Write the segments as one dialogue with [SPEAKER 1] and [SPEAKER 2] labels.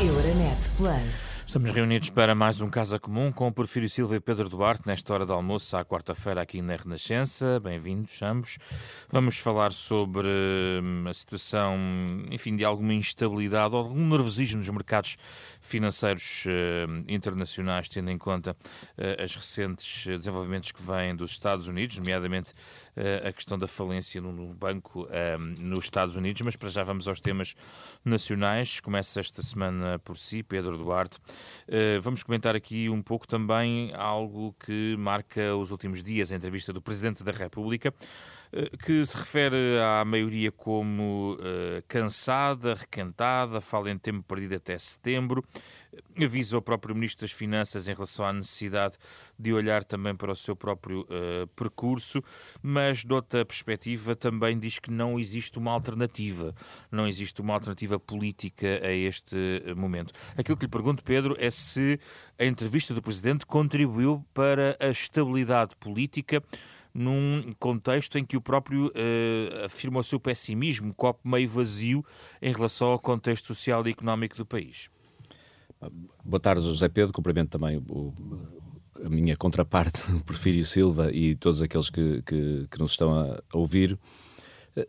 [SPEAKER 1] Euronet Plus.
[SPEAKER 2] Estamos reunidos para mais um Casa Comum com Porfírio Silva e Pedro Duarte, nesta hora de almoço, à quarta-feira, aqui na Renascença. Bem-vindos, ambos. Vamos falar sobre hum, a situação, enfim, de alguma instabilidade ou algum nervosismo nos mercados financeiros uh, internacionais, tendo em conta uh, as recentes desenvolvimentos que vêm dos Estados Unidos, nomeadamente a questão da falência no, banco nos Estados Unidos. Mas para já vamos aos temas nacionais. Começa esta semana por si, Pedro Duarte. Uh, vamos comentar aqui um pouco também algo que marca os últimos dias, a entrevista do Presidente da República, uh, que se refere à maioria como cansada, recantada, fala em tempo perdido até setembro, avisa o próprio Ministro das Finanças em relação à necessidade de olhar também para o seu próprio percurso, mas de outra perspectiva também diz que não existe uma alternativa, não existe uma alternativa política a este momento. Aquilo que lhe pergunto, Pedro, é se a entrevista do Presidente contribuiu para a estabilidade política num contexto em que o próprio uh, afirma o seu pessimismo, copo meio vazio, em relação ao contexto social e económico do país.
[SPEAKER 3] Boa tarde, José Pedro. Cumprimento também o, a minha contraparte, Porfírio Silva, e todos aqueles que, que, que nos estão a, a ouvir.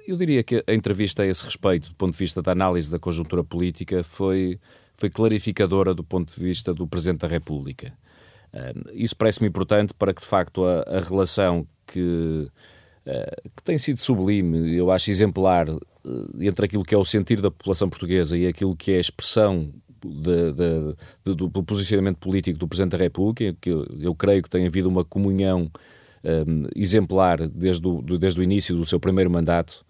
[SPEAKER 3] Eu diria que a entrevista a esse respeito, do ponto de vista da análise da conjuntura política, foi foi clarificadora do ponto de vista do Presidente da República. Isso parece-me importante para que, de facto, a, a relação que, eh, que tem sido sublime, eu acho exemplar, eh, entre aquilo que é o sentir da população portuguesa e aquilo que é a expressão de, de, de, do posicionamento político do Presidente da República, que eu, eu creio que tem havido uma comunhão um, exemplar desde o, desde o início do seu primeiro mandato.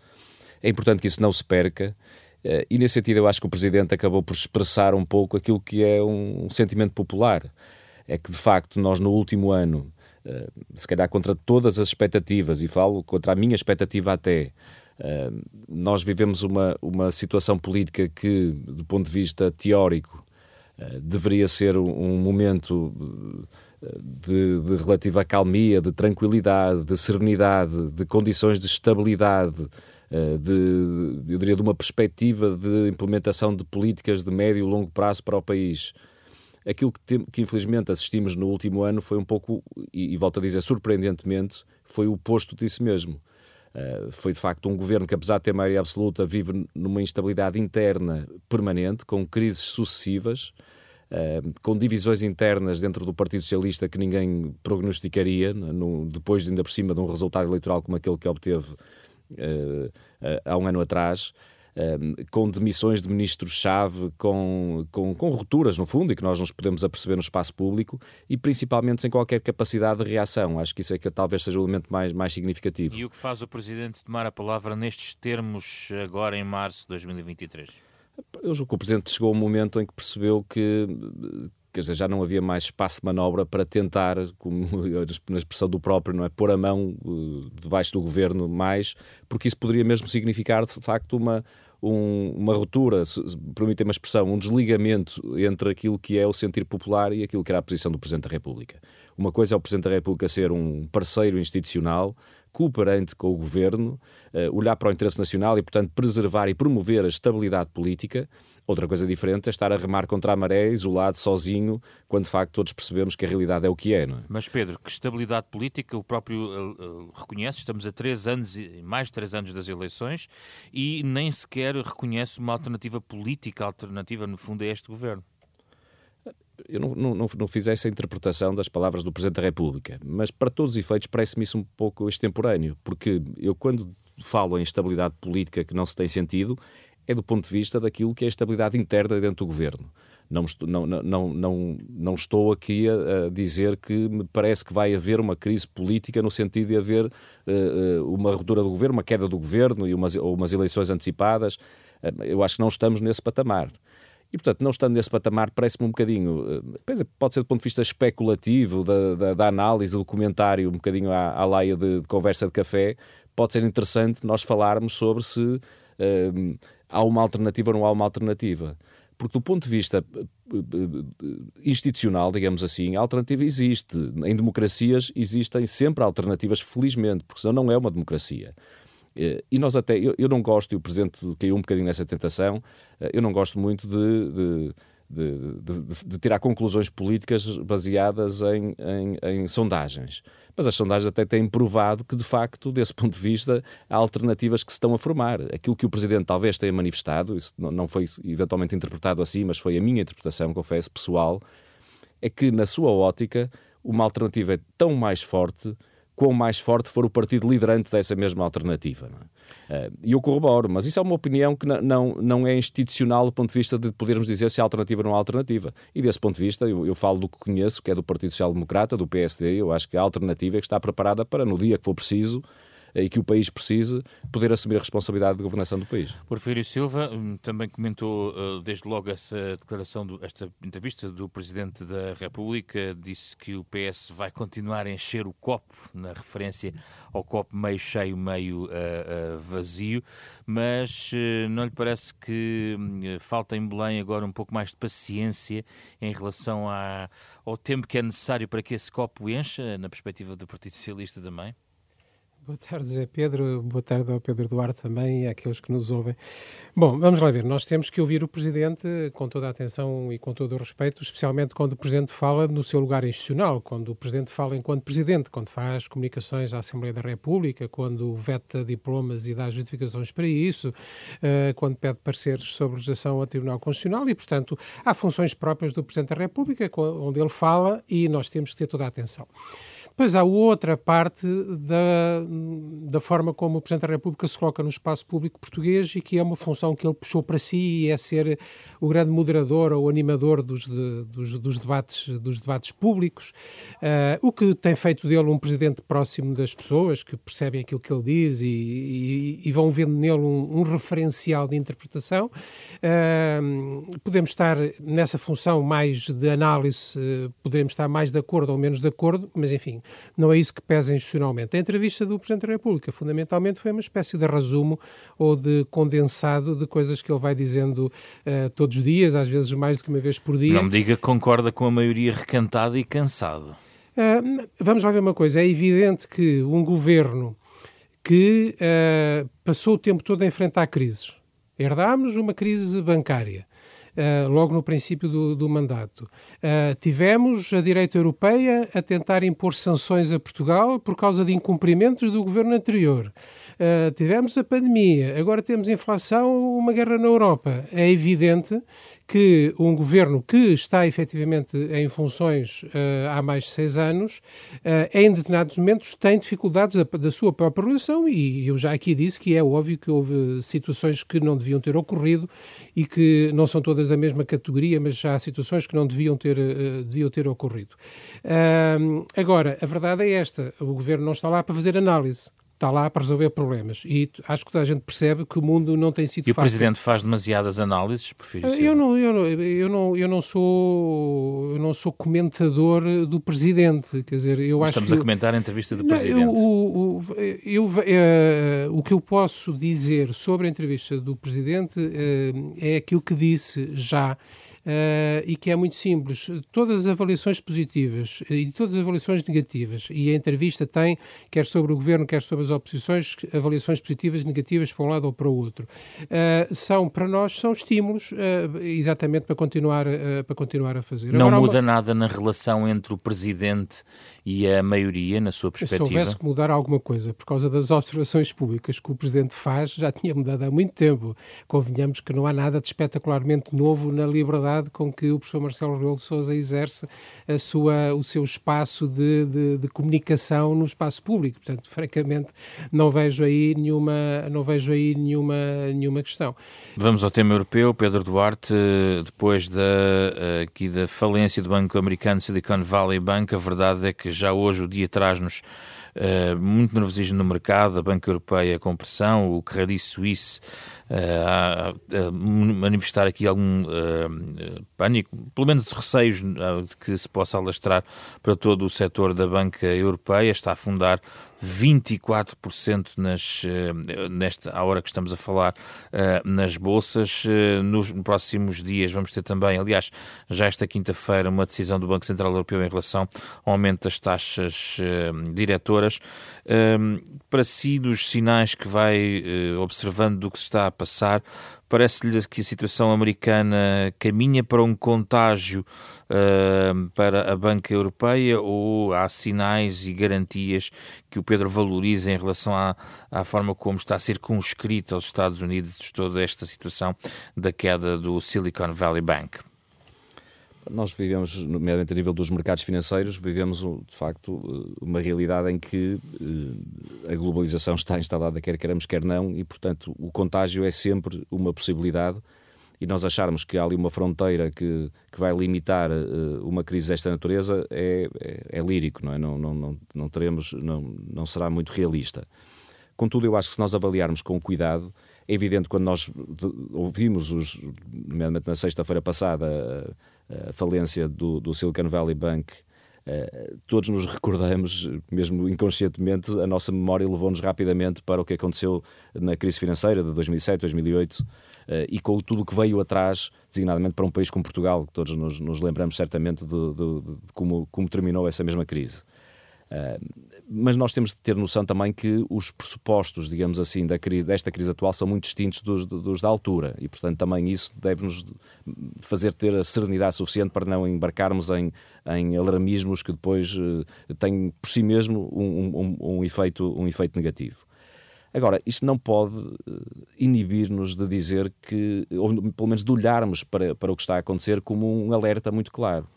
[SPEAKER 3] É importante que isso não se perca eh, e nesse sentido eu acho que o Presidente acabou por expressar um pouco aquilo que é um sentimento popular. É que de facto nós no último ano, eh, se calhar contra todas as expectativas, e falo contra a minha expectativa até, nós vivemos uma, uma situação política que, do ponto de vista teórico, deveria ser um momento de, de relativa calmia, de tranquilidade, de serenidade, de condições de estabilidade eh, de, eu diria, de uma perspectiva de implementação de políticas de médio e longo prazo para o país. Aquilo que, que infelizmente assistimos no último ano foi um pouco, e, e volto a dizer surpreendentemente, foi o oposto disso mesmo. Uh, foi de facto um governo que, apesar de ter maioria absoluta, vive numa instabilidade interna permanente, com crises sucessivas, uh, com divisões internas dentro do Partido Socialista que ninguém prognosticaria, no, depois, ainda por cima, de um resultado eleitoral como aquele que obteve uh, há um ano atrás. Com demissões de ministros-chave, com, com, com rupturas, no fundo, e que nós nos podemos aperceber no espaço público, e principalmente sem qualquer capacidade de reação. Acho que isso é que talvez seja o elemento mais, mais significativo.
[SPEAKER 2] E o que faz o Presidente tomar a palavra nestes termos agora em março de 2023?
[SPEAKER 3] Eu julgo que o Presidente chegou a um momento em que percebeu que, quer dizer, já não havia mais espaço de manobra para tentar, como na expressão do próprio, não é, pôr a mão uh, debaixo do governo mais, porque isso poderia mesmo significar, de facto, uma, um, uma ruptura, permitem uma expressão, um desligamento entre aquilo que é o sentir popular e aquilo que era a posição do Presidente da República. Uma coisa é o Presidente da República ser um parceiro institucional, cooperante com o governo, uh, olhar para o interesse nacional e, portanto, preservar e promover a estabilidade política. Outra coisa diferente é estar a remar contra a maré, isolado, sozinho, quando de facto todos percebemos que a realidade é o que é. É?
[SPEAKER 2] Mas Pedro, que estabilidade política o próprio uh, uh, reconhece? Estamos a três anos, mais de três anos das eleições e nem sequer reconhece uma alternativa política, alternativa no fundo a este governo.
[SPEAKER 3] Eu não, não, não, não fiz essa interpretação das palavras do Presidente da República, mas para todos os efeitos parece-me isso um pouco extemporâneo, porque eu quando falo em estabilidade política que não se tem sentido, é do ponto de vista daquilo que é a estabilidade interna dentro do governo. Não, não, não, não, não estou aqui a, a, dizer que me parece que vai haver uma crise política no sentido de haver uh, uma ruptura do governo, uma queda do governo e umas, ou umas eleições antecipadas. Uh, eu acho que não estamos nesse patamar. E, portanto, não estando nesse patamar, parece-me um bocadinho, pode ser do ponto de vista especulativo, da, da, da análise do comentário, um bocadinho à, à laia de, de, conversa de café, pode ser interessante nós falarmos sobre se uh, há uma alternativa ou não há uma alternativa. Porque do ponto de vista eh, eh, institucional, digamos assim, a alternativa existe. Em democracias existem sempre alternativas, felizmente, porque senão não é uma democracia. Eh, e nós até, eu, eu não gosto, e o Presidente caiu um bocadinho nessa tentação, eu não gosto muito de, de de, de, de, tirar conclusões políticas baseadas em, em, em, sondagens. Mas as sondagens até têm provado que, de facto, desse ponto de vista, há alternativas que se estão a formar. Aquilo que o Presidente talvez tenha manifestado, isso não foi eventualmente interpretado assim, mas foi a minha interpretação, confesso, pessoal, é que, na sua ótica, uma alternativa é tão mais forte quão mais forte for o partido liderante dessa mesma alternativa. É? Uh, e eu corroboro, mas isso é uma opinião que não, não é institucional do ponto de vista de podermos dizer se há alternativa ou não há alternativa. E desse ponto de vista, eu, eu falo do que conheço, que é do Partido Social Democrata, do PSD, eu acho que a alternativa é que está preparada para, no dia que for preciso, e que o país precise poder assumir a responsabilidade de governação do país.
[SPEAKER 2] Porfírio Silva hum, também comentou eh, desde logo essa declaração, esta entrevista do Presidente da República, disse que o PS vai continuar a encher o copo, na referência ao copo meio cheio, meio uh, uh, vazio, mas não lhe parece que hum, falta em Belém agora um pouco mais de paciência em relação ao tempo que é necessário para que esse copo encha, na perspectiva do Partido Socialista também?
[SPEAKER 4] Boa tarde, Zé Pedro. Boa tarde ao Pedro Duarte também e àqueles que nos ouvem. Bom, vamos lá ver. Nós temos que ouvir o Presidente com toda a atenção e com todo o respeito, especialmente quando o Presidente fala no seu lugar institucional, quando o Presidente fala enquanto Presidente, quando faz comunicações à Assembleia da República, quando veta diplomas e dá justificações para isso, uh, quando pede pareceres sobre legislação ao Tribunal Constitucional e, portanto, há funções próprias do Presidente da República onde ele fala e nós temos que ter toda a atenção. Depois há outra parte da, da forma como o Presidente da República se coloca no espaço público português e que é uma função que ele puxou para si e é ser o grande moderador ou animador dos, de, dos, dos, debates, dos debates públicos, uh, o que tem feito dele um Presidente próximo das pessoas, que percebem aquilo que ele diz e, e, e vão vendo nele um, um, referencial de interpretação. Uh, podemos estar nessa função mais de análise, uh, poderemos estar mais de acordo ou menos de acordo, mas enfim, não é isso que pesa institucionalmente. A entrevista do Presidente da República, fundamentalmente, foi uma espécie de resumo ou de condensado de coisas que ele vai dizendo uh, todos os dias, às vezes mais do que uma vez por dia.
[SPEAKER 2] Não me diga que concorda com a maioria recantada e cansado.
[SPEAKER 4] Uh, vamos lá ver uma coisa. É evidente que um governo que uh, passou o tempo todo a enfrentar crises. Herdámos uma crise bancária uh, logo no princípio do, do mandato. Uh, tivemos a direita europeia a tentar impor sanções a Portugal por causa de incumprimentos do governo anterior. Uh, tivemos a pandemia, agora temos inflação, uma guerra na Europa. É evidente que um governo que está efetivamente em funções uh, há mais de seis anos, uh, em determinados momentos tem dificuldades da sua própria relação e eu já aqui disse que é óbvio que houve situações que não deviam ter ocorrido e que não são todas da mesma categoria, mas já há situações que não deviam ter, uh, deviam ter ocorrido. agora, a verdade é esta, o governo não está lá para fazer análise está lá para resolver problemas. E acho que toda a gente percebe que o mundo não tem sido
[SPEAKER 2] e
[SPEAKER 4] fácil.
[SPEAKER 2] E o Presidente faz demasiadas análises, prefiro
[SPEAKER 4] eu não, eu, não, eu, não, eu, não sou, eu não sou comentador do Presidente. Quer dizer, eu
[SPEAKER 2] acho
[SPEAKER 4] Estamos
[SPEAKER 2] que, a comentar a entrevista do não, Presidente.
[SPEAKER 4] Eu, o, o, eu, uh, o que eu posso dizer sobre a entrevista do Presidente uh, é aquilo que disse já Uh, e que é muito simples. Todas as avaliações positivas e todas as avaliações negativas, e a entrevista tem, quer sobre o governo, quer sobre as oposições, avaliações positivas e negativas para um lado ou para o outro, uh, são, para nós, são estímulos uh, exatamente para continuar, para continuar a fazer.
[SPEAKER 2] Não Agora, muda uma... nada na relação entre o Presidente e a maioria, na sua perspectiva?
[SPEAKER 4] Se houvesse que mudar alguma coisa por causa das observações públicas que o Presidente faz, já tinha mudado há muito tempo. Convenhamos que não há nada de espetacularmente novo na liberdade com que o professor Marcelo Rebelo de Sousa exerce a sua, o seu espaço de, de, de, comunicação no espaço público. Portanto, francamente, não vejo aí nenhuma, não vejo aí nenhuma, nenhuma questão.
[SPEAKER 2] Vamos ao tema europeu. Pedro Duarte, depois da, aqui da falência do banco americano Silicon Valley Bank, a verdade é que já hoje o dia traz-nos uh, muito nervosismo no mercado, a Banca Europeia com pressão, o Credit Suisse a, a manifestar aqui algum uh, pânico, pelo menos receios de que se possa alastrar para todo o setor da banca europeia, está a afundar 24% nas, nesta, à hora que estamos a falar nas bolsas. Nos próximos dias vamos ter também, aliás, já esta quinta-feira, uma decisão do Banco Central Europeu em relação ao aumento das taxas diretoras horas. Um, para si, dos sinais que vai uh, observando do que se está a passar, parece-lhe que a situação americana caminha para um contágio uh, para a banca europeia ou há sinais e garantias que o Pedro valoriza em relação à, à forma como está circunscrita aos Estados Unidos toda esta situação da queda do Silicon Valley Bank?
[SPEAKER 3] Nós vivemos, nomeadamente a nível dos mercados financeiros, vivemos de facto uma realidade em que eh, a globalização está instalada, quer queremos, quer não, e portanto o contágio é sempre uma possibilidade. E nós acharmos que há ali uma fronteira que, que vai limitar uh, uma crise desta natureza é, é, é, lírico, não é? Não, não, não, não teremos, não, não será muito realista. Contudo, eu acho que se nós avaliarmos com cuidado, é evidente quando nós ouvimos, os, nomeadamente na sexta-feira passada, a falência do, do Silicon Valley Bank, uh, todos nos recordamos, mesmo inconscientemente, a nossa memória levou-nos rapidamente para o que aconteceu na crise financeira de 2007, 2008 uh, e com tudo o que veio atrás, designadamente para um país como Portugal, que todos nos, nos lembramos certamente de, de, de, como, como terminou essa mesma crise. Uh, mas nós temos de ter noção também que os pressupostos, digamos assim, da crise, desta crise atual são muito distintos dos, dos da altura e, portanto, também isso deve-nos fazer ter a serenidade suficiente para não embarcarmos em, em alarmismos que depois uh, têm por si mesmo um, um, um, efeito, um efeito negativo. Agora, isto não pode eh, inibir-nos de dizer que, ou pelo menos de olharmos para, para o que está a acontecer como um alerta muito claro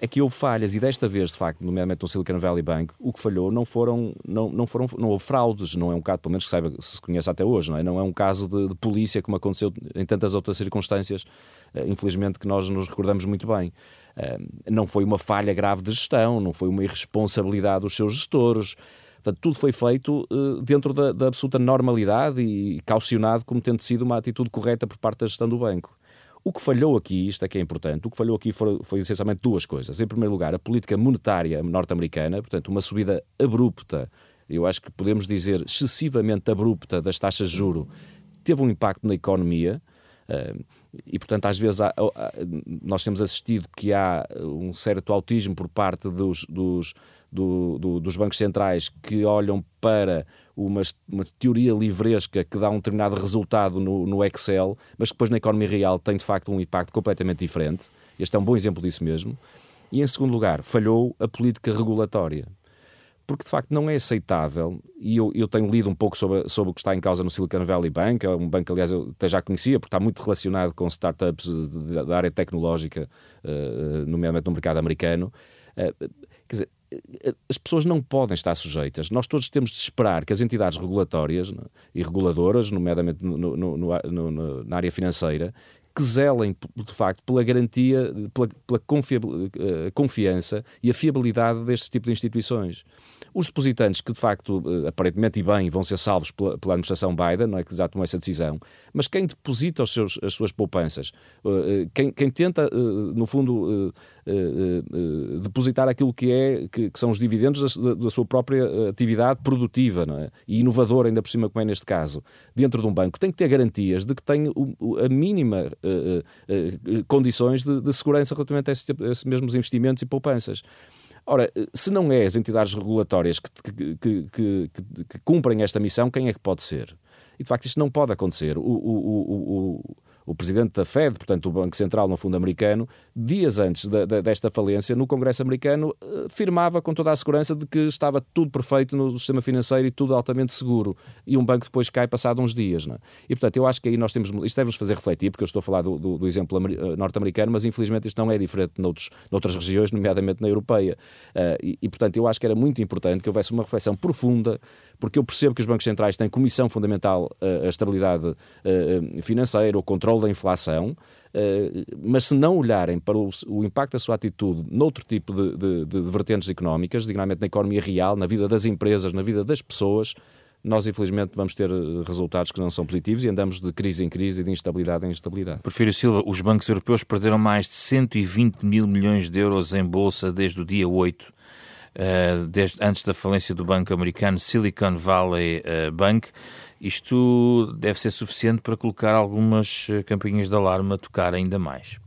[SPEAKER 3] é que houve falhas e desta vez, de facto, nomeadamente no Silicon Valley Bank, o que falhou não foram, não, não foram, não houve fraudes, não é um caso, pelo menos que saiba, se conhece até hoje, não é? Não é um caso de, de polícia como aconteceu em tantas outras circunstâncias, uh, infelizmente, que nós nos recordamos muito bem. Uh, não foi uma falha grave de gestão, não foi uma irresponsabilidade dos seus gestores. Portanto, tudo foi feito dentro da, da absoluta normalidade e caucionado como tendo sido uma atitude correta por parte da gestão do banco. O que falhou aqui, isto é que é importante, o que falhou aqui foi, foi essencialmente duas coisas. Em primeiro lugar, a política monetária norte-americana, portanto, uma subida abrupta, eu acho que podemos dizer excessivamente abrupta das taxas de juro, teve um impacto na economia. Uh, e, portanto, às vezes há, nós temos assistido que há um certo autismo por parte dos, dos, do, do, dos bancos centrais que olham para uma, uma teoria livresca que dá um determinado resultado no, no Excel, mas que depois na economia real tem de facto um impacto completamente diferente. Este é um bom exemplo disso mesmo. E em segundo lugar, falhou a política regulatória. Porque de facto não é aceitável, e eu, eu tenho lido um pouco sobre, sobre o que está em causa no Silicon Valley Bank, é um banco, aliás, eu até já conhecia, porque está muito relacionado com startups da área tecnológica, uh, nomeadamente no mercado americano. Uh, quer dizer, as pessoas não podem estar sujeitas. Nós todos temos de esperar que as entidades regulatórias e reguladoras, nomeadamente no, no, no, na área financeira, que zelem, de facto, pela garantia, pela, pela eh, confiança e a fiabilidade deste tipo de instituições. Os depositantes, que de facto, eh, aparentemente e bem, vão ser salvos pela, pela administração Biden, não é que já tomou essa decisão, mas quem deposita os seus, as suas poupanças, eh, quem, quem tenta, no fundo, depositar aquilo que, é, que, que são os dividendos da, da, sua própria atividade produtiva é? e inovadora, ainda por cima, como é neste caso, dentro de um banco, tem que ter garantias de que tem a mínima condições de, de, segurança relativamente a esses, a esses mesmos investimentos e poupanças. Ora, se não é as entidades regulatórias que, que, que, que, cumprem esta missão, quem é que pode ser? E de facto isto não pode acontecer. O, o, o, o presidente da Fed, portanto o Banco Central no fundo americano, dias antes de, de, desta falência, no Congresso americano, eh, afirmava com toda a segurança de que estava tudo perfeito no sistema financeiro e tudo altamente seguro. E um banco depois cai passado uns dias. Não é? E portanto eu acho que aí nós temos. Isto deve-nos fazer refletir, porque eu estou a falar do, do, do exemplo eh, norte-americano, mas infelizmente isto não é diferente noutros, noutras regiões, nomeadamente na europeia. Uh, e, e portanto eu acho que era muito importante que houvesse uma reflexão profunda porque eu percebo que os bancos centrais têm como missão fundamental a estabilidade financeira, o controle da inflação, mas se não olharem para o, o, impacto da sua atitude noutro tipo de, de, de vertentes económicas, designadamente na economia real, na vida das empresas, na vida das pessoas, nós infelizmente vamos ter resultados que não são positivos e andamos de crise em crise e de instabilidade em instabilidade.
[SPEAKER 2] Porfírio Silva, os bancos europeus perderam mais de 120 mil milhões de euros em bolsa desde o dia 8 uh, desde, antes da falência do banco americano Silicon Valley Bank. Isto deve ser suficiente para colocar algumas eh, campainhas de alarme a tocar ainda mais.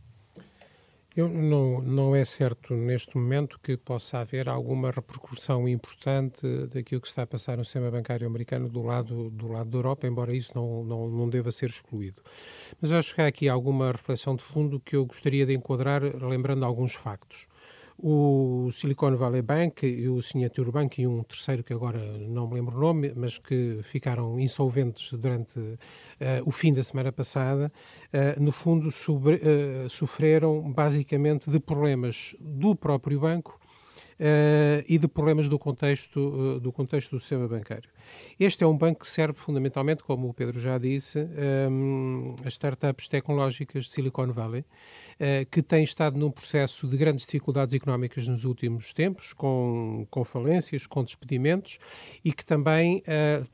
[SPEAKER 4] Eu, não, não é certo neste momento que possa haver alguma repercussão importante daquilo que está a passar no sistema bancário americano do lado, do lado da Europa, embora isso não, não, não deva ser excluído. Mas acho que há aqui alguma reflexão de fundo que eu gostaria de enquadrar, lembrando alguns factos o Silicon Valley Bank e o Signature Bank e um terceiro que agora não me lembro o nome, mas que ficaram insolventes durante uh, o fim da semana passada, uh, no fundo sobre, uh, sofreram basicamente de problemas do próprio banco uh, e de problemas do contexto, uh, do contexto do sistema bancário. Este é um banco que serve fundamentalmente, como o Pedro já disse, um, as startups tecnológicas de Silicon Valley, uh, que têm estado num processo de grandes dificuldades económicas nos últimos tempos, com, com falências, com despedimentos, e que também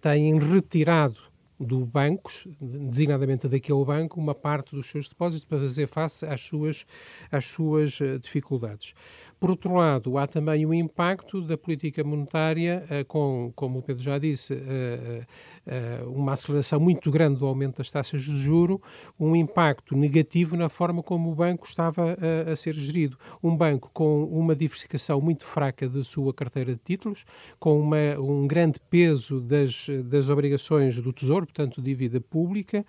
[SPEAKER 4] têm retirado do banco, designadamente daquele banco, uma parte dos seus depósitos para fazer face às suas, às suas dificuldades. Por outro lado, há também o impacto da política monetária, eh, com, como o Pedro já disse, eh, eh, uma aceleração muito grande do aumento das taxas de juro, um impacto negativo na forma como o banco estava a, a ser gerido. Um banco com uma diversificação muito fraca da sua carteira de títulos, com uma, um grande peso das, das obrigações do Tesouro, portanto, dívida pública,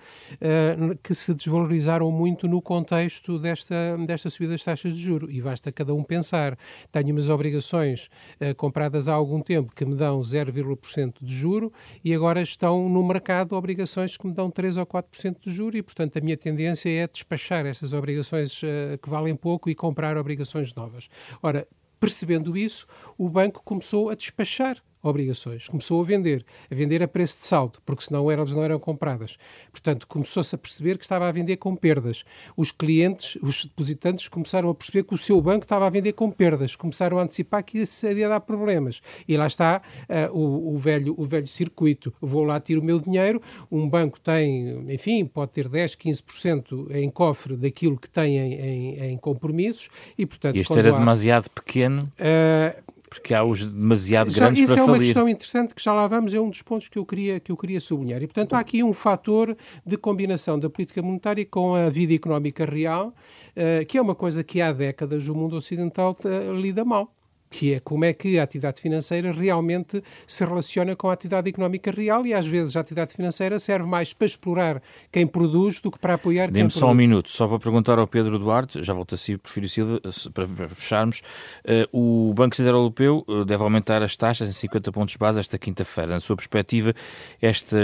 [SPEAKER 4] que se desvalorizaram muito no contexto desta, desta subida das taxas de juro. E basta cada um pensar tenho umas obrigações uh, compradas há algum tempo que me dão 0,% de juro e agora estão no mercado obrigações que me dão 3 ou 4% de juro e, portanto, a minha tendência é despachar essas obrigações uh, que valem pouco e comprar obrigações novas. Ora, percebendo isso, o banco começou a despachar obrigações. Começou a vender, a vender a preço de saldo, porque senão elas não eram compradas. Portanto, começou-se a perceber que estava a vender com perdas. Os clientes, os depositantes, começaram a perceber que o seu banco estava a vender com perdas, começaram a antecipar que isso ia dar problemas. E lá está uh, o, o, velho, o velho circuito. Vou lá, tiro o meu dinheiro, um banco tem, enfim, pode ter 10, 15% em cofre daquilo que tem em, em, em compromissos e, portanto...
[SPEAKER 2] Este era há, demasiado pequeno? Uh, porque há os demasiado já, grandes
[SPEAKER 4] para
[SPEAKER 2] falir.
[SPEAKER 4] Isso é uma questão interessante que já lá vamos, é um dos pontos que eu queria, que eu queria sublinhar. E, portanto, há aqui um fator de combinação da política monetária com a vida económica real, uh, que é uma coisa que há décadas o mundo ocidental uh, lida mal que é como é que a atividade financeira realmente se relaciona com a atividade económica real e às vezes a atividade financeira serve mais para explorar quem produz do que para apoiar quem
[SPEAKER 2] produz. Só um minuto, só para perguntar ao Pedro Duarte, já volto a si, prefiro Silva, para fecharmos, uh, o Banco Central Europeu eh, deve aumentar as taxas em 50 pontos base esta quinta-feira. Na sua perspectiva, este,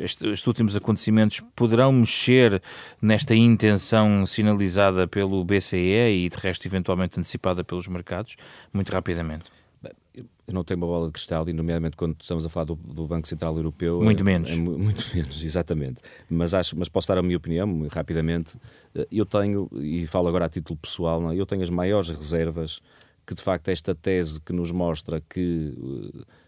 [SPEAKER 2] este, estes últimos acontecimentos poderão mexer nesta intenção sinalizada pelo BCE e de resto eventualmente antecipada pelos mercados? Muito muito rapidamente.
[SPEAKER 3] Eu não tenho uma bola de cristal, e nomeadamente quando estamos a falar do, do Banco Central Europeu.
[SPEAKER 2] Muito é, menos.
[SPEAKER 3] É, muito menos, exatamente. Mas, acho, mas posso dar a minha opinião, rapidamente. Eh, eu tenho, e falo agora a título pessoal, é? eu tenho as maiores reservas que de facto esta tese que nos mostra que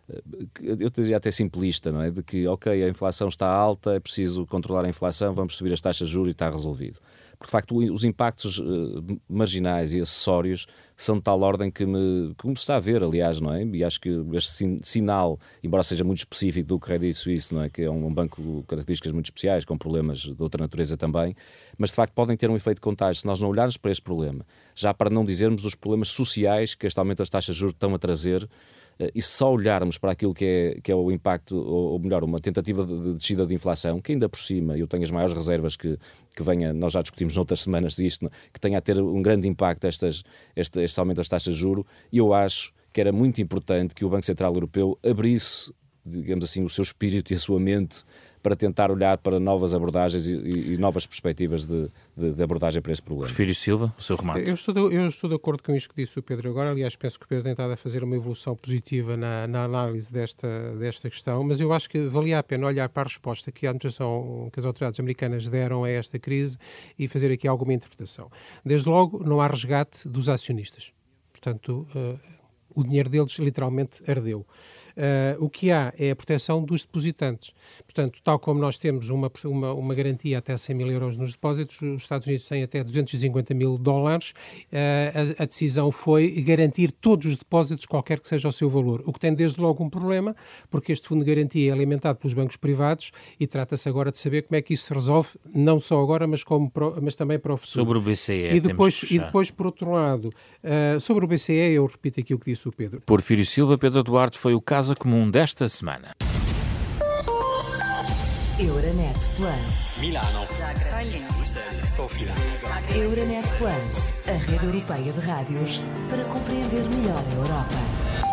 [SPEAKER 3] eh, eu dizia até simplista, não é? De que, ok, a inflação está alta, é preciso controlar a inflação, vamos subir as taxas de juros e está resolvido porque de facto os impactos uh, marginais e acessórios são de tal ordem que me, como se está a ver, aliás, não é? E acho que este sin sinal, embora seja muito específico do Credit Suisse, não é? Que é um, banco com características muito especiais, com problemas de outra natureza também, mas de facto podem ter um efeito contágio se nós não olharmos para este problema. Já para não dizermos os problemas sociais que este aumento das taxas de juros estão a trazer eh, e só olharmos para aquilo que é, que é o impacto, ou, melhor, uma tentativa de descida de inflação, que ainda por cima eu tenho as maiores reservas que, que venha, nós já discutimos noutras semanas isto, que tenha a ter um grande impacto estas, este, este aumento das taxas de juro, e eu acho que era muito importante que o Banco Central Europeu abrisse, digamos assim, o seu espírito e a sua mente para tentar olhar para novas abordagens e, e novas perspectivas de, de, de, abordagem para este problema.
[SPEAKER 2] Prefiro Silva, o seu remate.
[SPEAKER 4] Eu estou, de, eu estou de acordo com isto que disse o Pedro agora. Aliás, penso que o Pedro tem estado a fazer uma evolução positiva na, na, análise desta, desta questão, mas eu acho que valia a pena olhar para a resposta que a administração, que as autoridades americanas deram a esta crise e fazer aqui alguma interpretação. Desde logo, não há resgate dos acionistas. Portanto, uh, o dinheiro deles literalmente ardeu. Uh, o que há é a proteção dos depositantes. Portanto, tal como nós temos uma, uma, uma garantia até 100 mil euros nos depósitos, os Estados Unidos têm até 250 mil dólares. Uh, a, a, decisão foi garantir todos os depósitos, qualquer que seja o seu valor. O que tem desde logo um problema, porque este fundo de garantia é alimentado pelos bancos privados e trata-se agora de saber como é que isso se resolve, não só agora, mas, como pro, mas também para o futuro.
[SPEAKER 2] Sobre o BCE.
[SPEAKER 4] E depois, e depois por outro lado, uh, sobre o BCE, eu repito aqui o que disse o Pedro.
[SPEAKER 2] Porfírio Silva, Pedro Duarte foi o caso comum desta semana.
[SPEAKER 1] Euronet Plus.
[SPEAKER 5] Milano.
[SPEAKER 1] Zagreb. Sofia. Euronet Plus, a rede europeia de rádios para compreender melhor a Europa.